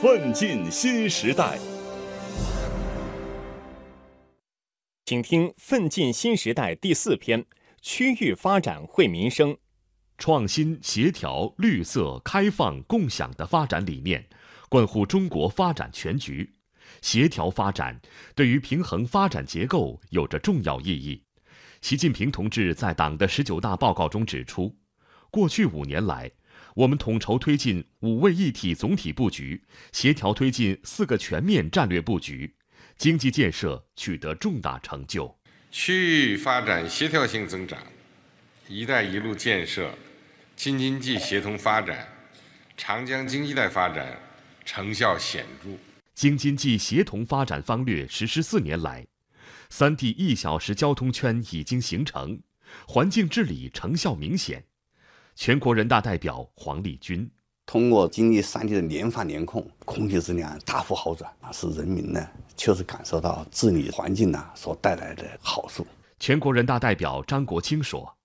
奋进新时代，请听《奋进新时代》第四篇：区域发展惠民生，创新、协调、绿色、开放、共享的发展理念，关乎中国发展全局。协调发展对于平衡发展结构有着重要意义。习近平同志在党的十九大报告中指出，过去五年来。我们统筹推进五位一体总体布局，协调推进四个全面战略布局，经济建设取得重大成就，区域发展协调性增长，“一带一路”建设、京津冀协同发展、长江经济带发展成效显著。京津冀协同发展方略实施四年来，三地一小时交通圈已经形成，环境治理成效明显。全国人大代表黄立军通过经历三年的联防联控，空气质量大幅好转，使人民呢确实感受到治理环境呢所带来的好处。全国人大代表张国清说：“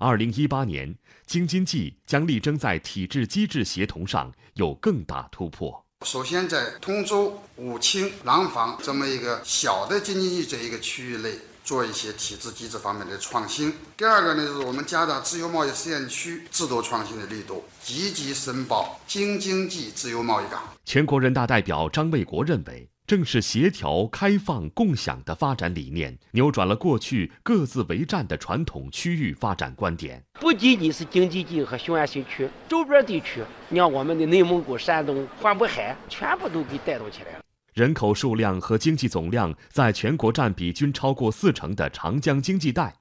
二零一八年，京津冀将力争在体制机制协同上有更大突破。首先，在通州、武清、廊坊这么一个小的京津冀这一个区域内。”做一些体制机制方面的创新。第二个呢，就是我们加大自由贸易试验区制度创新的力度，积极申报京津冀自由贸易港。全国人大代表张卫国认为，正是协调、开放、共享的发展理念，扭转了过去各自为战的传统区域发展观点。不仅仅是京津冀和雄安新区周边地区，你像我们的内蒙古、山东、环渤海，全部都给带动起来了。人口数量和经济总量在全国占比均超过四成的长江经济带，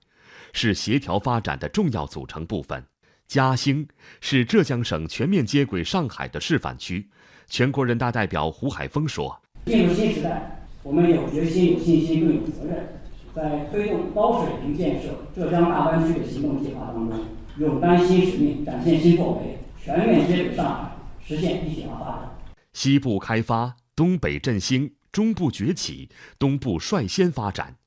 是协调发展的重要组成部分。嘉兴是浙江省全面接轨上海的示范区。全国人大代表胡海峰说：“进入新时代，我们有决心、有信心、更有责任，在推动高水平建设浙江大湾区的行动计划当中，勇担新使命，展现新作为，全面接轨上海，实现一体化发展。”西部开发。东北振兴，中部崛起，东部率先发展，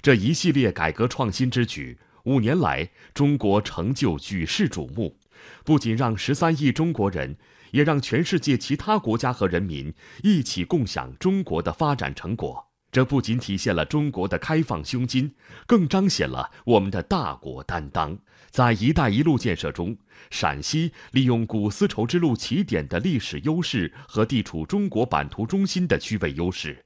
这一系列改革创新之举，五年来中国成就举世瞩目，不仅让十三亿中国人，也让全世界其他国家和人民一起共享中国的发展成果。这不仅体现了中国的开放胸襟，更彰显了我们的大国担当。在“一带一路”建设中，陕西利用古丝绸之路起点的历史优势和地处中国版图中心的区位优势。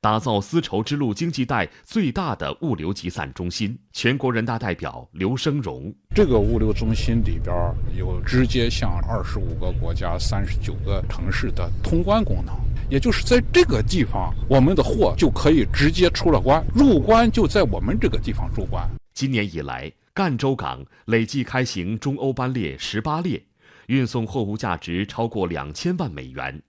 打造丝绸之路经济带最大的物流集散中心。全国人大代表刘生荣，这个物流中心里边有直接向二十五个国家、三十九个城市的通关功能，也就是在这个地方，我们的货就可以直接出了关，入关就在我们这个地方入关。今年以来，赣州港累计开行中欧班列十八列，运送货物价值超过两千万美元。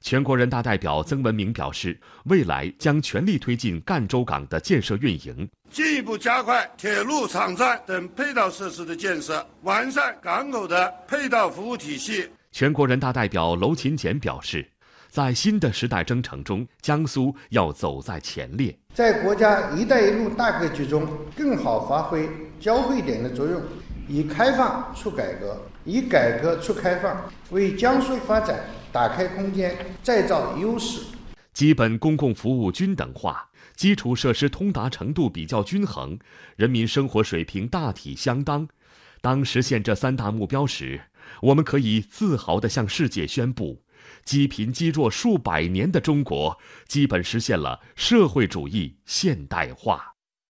全国人大代表曾文明表示，未来将全力推进赣州港的建设运营，进一步加快铁路、场站等配套设施的建设，完善港口的配套服务体系。全国人大代表娄勤俭表示，在新的时代征程中，江苏要走在前列，在国家“一带一路”大格局中更好发挥交汇点的作用，以开放促改革，以改革促开放，为江苏发展。打开空间，再造优势。基本公共服务均等化，基础设施通达程度比较均衡，人民生活水平大体相当。当实现这三大目标时，我们可以自豪地向世界宣布：积贫积弱数百年的中国，基本实现了社会主义现代化。